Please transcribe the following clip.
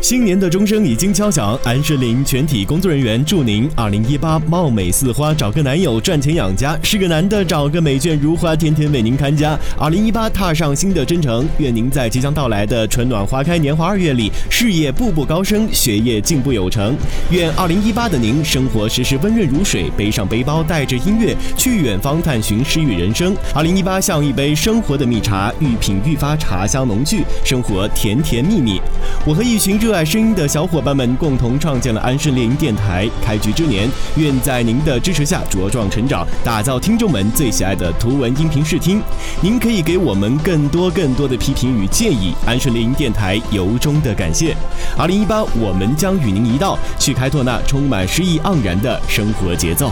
新年的钟声已经敲响，安顺林全体工作人员祝您二零一八貌美似花，找个男友赚钱养家，是个男的找个美眷如花，天天为您看家。二零一八踏上新的征程，愿您在即将到来的春暖花开年华二月里，事业步步高升，学业进步有成。愿二零一八的您生活时时温润如水，背上背包带着音乐去远方探寻诗与人生。二零一八像一杯生活的蜜茶，愈品愈发茶香浓聚，生活甜甜蜜蜜。我和一群热。热爱声音的小伙伴们共同创建了安顺猎鹰电台。开局之年，愿在您的支持下茁壮成长，打造听众们最喜爱的图文音频视听。您可以给我们更多更多的批评与建议，安顺猎鹰电台由衷的感谢。二零一八，我们将与您一道去开拓那充满诗意盎然的生活节奏。